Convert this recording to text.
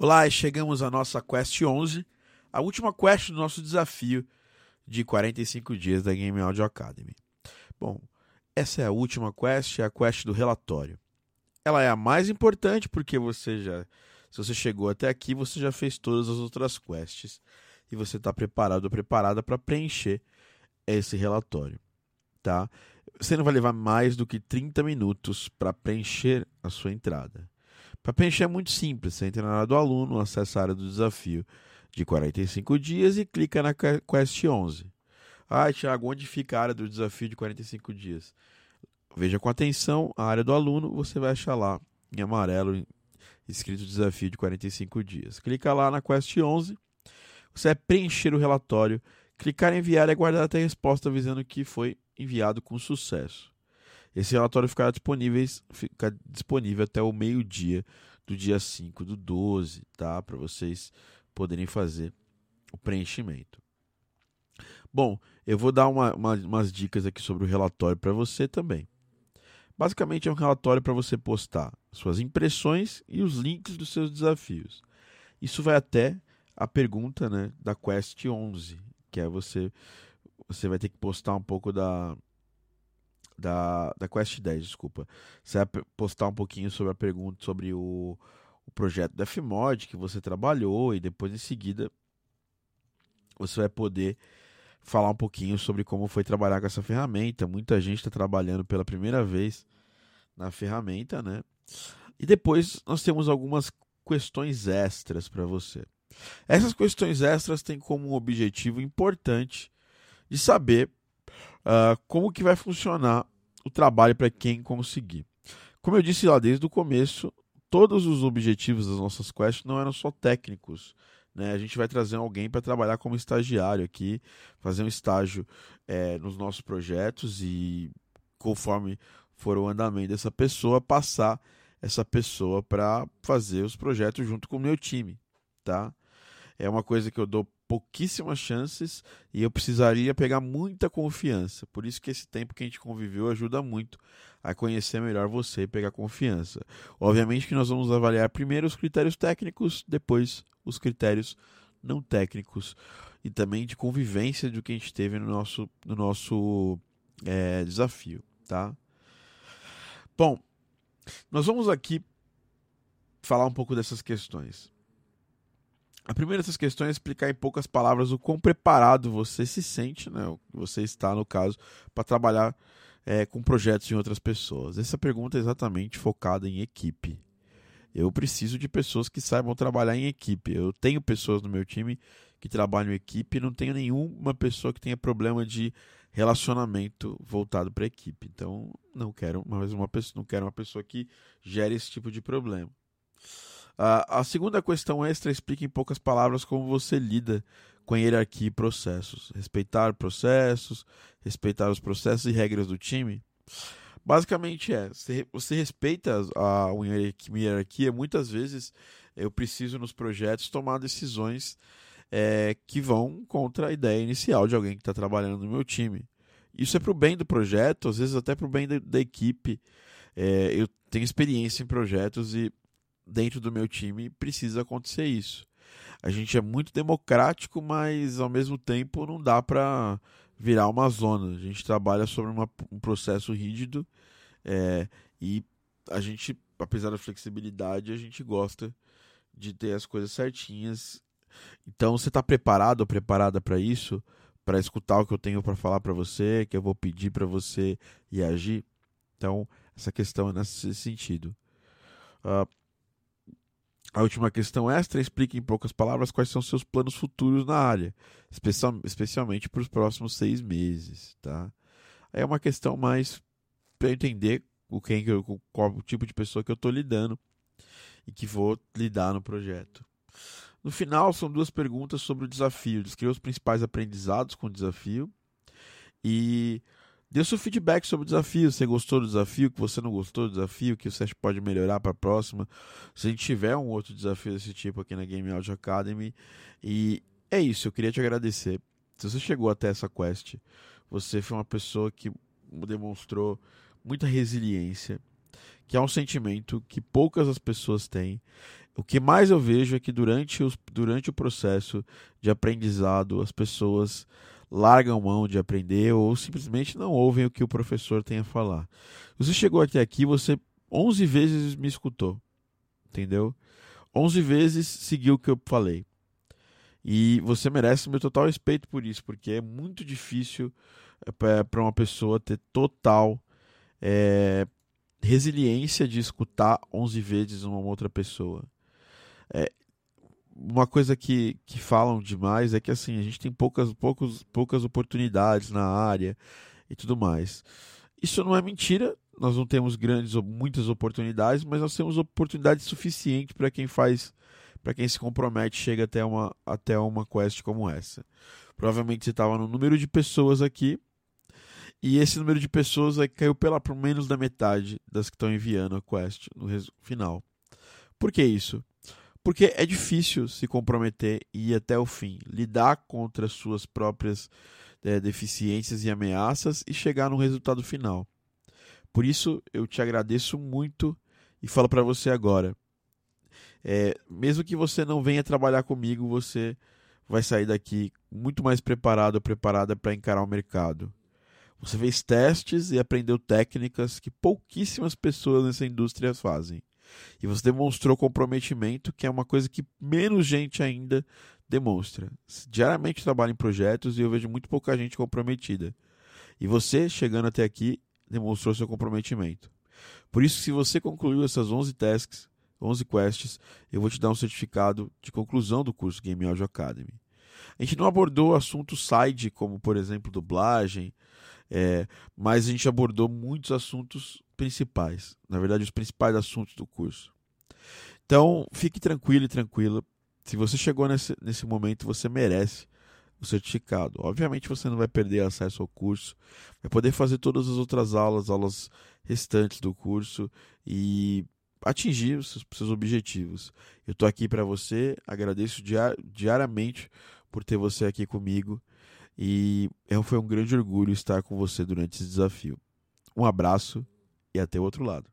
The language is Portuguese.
Olá, chegamos à nossa Quest 11, a última quest do nosso desafio de 45 dias da Game Audio Academy. Bom, essa é a última quest, é a quest do relatório. Ela é a mais importante porque você já, se você chegou até aqui, você já fez todas as outras quests e você está preparado ou preparada para preencher esse relatório, tá? Você não vai levar mais do que 30 minutos para preencher a sua entrada. Para preencher é muito simples, você entra na área do aluno, acessa a área do desafio de 45 dias e clica na Quest 11. Ah, Thiago, onde fica a área do desafio de 45 dias? Veja com atenção a área do aluno, você vai achar lá em amarelo escrito desafio de 45 dias. Clica lá na Quest 11, você vai preencher o relatório, clicar em enviar e aguardar até a resposta avisando que foi enviado com sucesso. Esse relatório ficará disponível, fica disponível até o meio-dia do dia 5 do 12, tá? Para vocês poderem fazer o preenchimento. Bom, eu vou dar uma, uma, umas dicas aqui sobre o relatório para você também. Basicamente é um relatório para você postar suas impressões e os links dos seus desafios. Isso vai até a pergunta né, da Quest 11, que é você você vai ter que postar um pouco da da, da Quest 10, desculpa. Você vai postar um pouquinho sobre a pergunta sobre o, o projeto da Fmod que você trabalhou e depois em seguida você vai poder falar um pouquinho sobre como foi trabalhar com essa ferramenta. Muita gente está trabalhando pela primeira vez na ferramenta, né? E depois nós temos algumas questões extras para você. Essas questões extras têm como objetivo importante de saber uh, como que vai funcionar o trabalho para quem conseguir. Como eu disse lá desde o começo, todos os objetivos das nossas quests não eram só técnicos. Né? A gente vai trazer alguém para trabalhar como estagiário aqui, fazer um estágio é, nos nossos projetos e, conforme for o andamento dessa pessoa, passar essa pessoa para fazer os projetos junto com o meu time. Tá? É uma coisa que eu dou pouquíssimas chances e eu precisaria pegar muita confiança. Por isso que esse tempo que a gente conviveu ajuda muito a conhecer melhor você e pegar confiança. Obviamente que nós vamos avaliar primeiro os critérios técnicos, depois os critérios não técnicos e também de convivência do que a gente teve no nosso, no nosso é, desafio, tá? Bom, nós vamos aqui falar um pouco dessas questões. A primeira dessas questões é explicar em poucas palavras o quão preparado você se sente, né? Você está, no caso, para trabalhar é, com projetos em outras pessoas. Essa pergunta é exatamente focada em equipe. Eu preciso de pessoas que saibam trabalhar em equipe. Eu tenho pessoas no meu time que trabalham em equipe não tenho nenhuma pessoa que tenha problema de relacionamento voltado para a equipe. Então, não quero mais uma pessoa, não quero uma pessoa que gere esse tipo de problema. Uh, a segunda questão extra explica em poucas palavras como você lida com a hierarquia e processos. Respeitar processos, respeitar os processos e regras do time. Basicamente é, você respeita a, a hierarquia, muitas vezes eu preciso nos projetos tomar decisões é, que vão contra a ideia inicial de alguém que está trabalhando no meu time. Isso é para o bem do projeto, às vezes até para o bem da, da equipe. É, eu tenho experiência em projetos e dentro do meu time precisa acontecer isso. A gente é muito democrático, mas ao mesmo tempo não dá para virar uma zona. A gente trabalha sobre uma, um processo rígido é, e a gente, apesar da flexibilidade, a gente gosta de ter as coisas certinhas. Então, você está preparado ou preparada para isso? Para escutar o que eu tenho para falar para você, que eu vou pedir para você e agir? Então, essa questão é nesse sentido. Uh, a última questão extra explica em poucas palavras quais são seus planos futuros na área, especial, especialmente para os próximos seis meses. Tá? É uma questão mais para entender o quem, qual o tipo de pessoa que eu estou lidando e que vou lidar no projeto. No final, são duas perguntas sobre o desafio. Descreva os principais aprendizados com o desafio e Dê seu feedback sobre o desafio. Você gostou do desafio? Que você não gostou do desafio? Que você pode melhorar para a próxima? Se a gente tiver um outro desafio desse tipo aqui na Game Audio Academy. E é isso. Eu queria te agradecer. Se você chegou até essa quest, você foi uma pessoa que demonstrou muita resiliência, que é um sentimento que poucas as pessoas têm. O que mais eu vejo é que durante, os, durante o processo de aprendizado as pessoas largam mão de aprender ou simplesmente não ouvem o que o professor tem a falar. Você chegou até aqui, você 11 vezes me escutou, entendeu? 11 vezes seguiu o que eu falei. E você merece meu total respeito por isso, porque é muito difícil é, para uma pessoa ter total é, resiliência de escutar 11 vezes uma outra pessoa. É, uma coisa que, que falam demais é que assim a gente tem poucas, poucos, poucas oportunidades na área e tudo mais. Isso não é mentira, nós não temos grandes ou muitas oportunidades, mas nós temos oportunidade suficiente para quem faz, para quem se compromete, chega até uma, até uma quest como essa. Provavelmente você estava no número de pessoas aqui, e esse número de pessoas aí caiu pela por menos da metade das que estão enviando a quest no final. Por que isso? Porque é difícil se comprometer e ir até o fim, lidar contra suas próprias é, deficiências e ameaças e chegar no resultado final. Por isso eu te agradeço muito e falo para você agora. É, mesmo que você não venha trabalhar comigo, você vai sair daqui muito mais preparado ou preparada para encarar o mercado. Você fez testes e aprendeu técnicas que pouquíssimas pessoas nessa indústria fazem. E você demonstrou comprometimento, que é uma coisa que menos gente ainda demonstra. Diariamente trabalho em projetos e eu vejo muito pouca gente comprometida. E você, chegando até aqui, demonstrou seu comprometimento. Por isso, se você concluiu essas 11 tasks, 11 quests, eu vou te dar um certificado de conclusão do curso Game Audio Academy. A gente não abordou assuntos side, como por exemplo dublagem, é, mas a gente abordou muitos assuntos principais, na verdade, os principais assuntos do curso. Então, fique tranquilo e tranquila. Se você chegou nesse, nesse momento, você merece o certificado. Obviamente, você não vai perder acesso ao curso, vai poder fazer todas as outras aulas, aulas restantes do curso e atingir os seus, seus objetivos. Eu estou aqui para você, agradeço diar, diariamente por ter você aqui comigo e é, foi um grande orgulho estar com você durante esse desafio. Um abraço e até o outro lado.